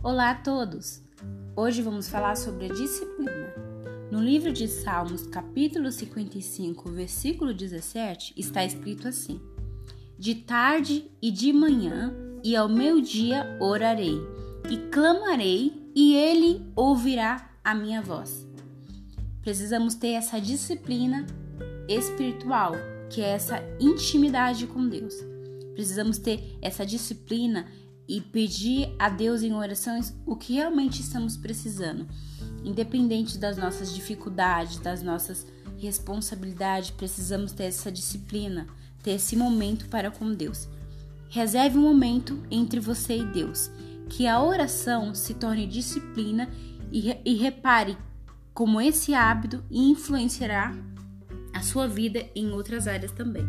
Olá a todos! Hoje vamos falar sobre a disciplina. No livro de Salmos, capítulo 55, versículo 17, está escrito assim: De tarde e de manhã e ao meu dia orarei, e clamarei, e ele ouvirá a minha voz. Precisamos ter essa disciplina espiritual, que é essa intimidade com Deus. Precisamos ter essa disciplina e pedir a Deus em orações o que realmente estamos precisando, independente das nossas dificuldades, das nossas responsabilidades, precisamos ter essa disciplina, ter esse momento para com Deus. Reserve um momento entre você e Deus, que a oração se torne disciplina e, e repare como esse hábito influenciará a sua vida em outras áreas também.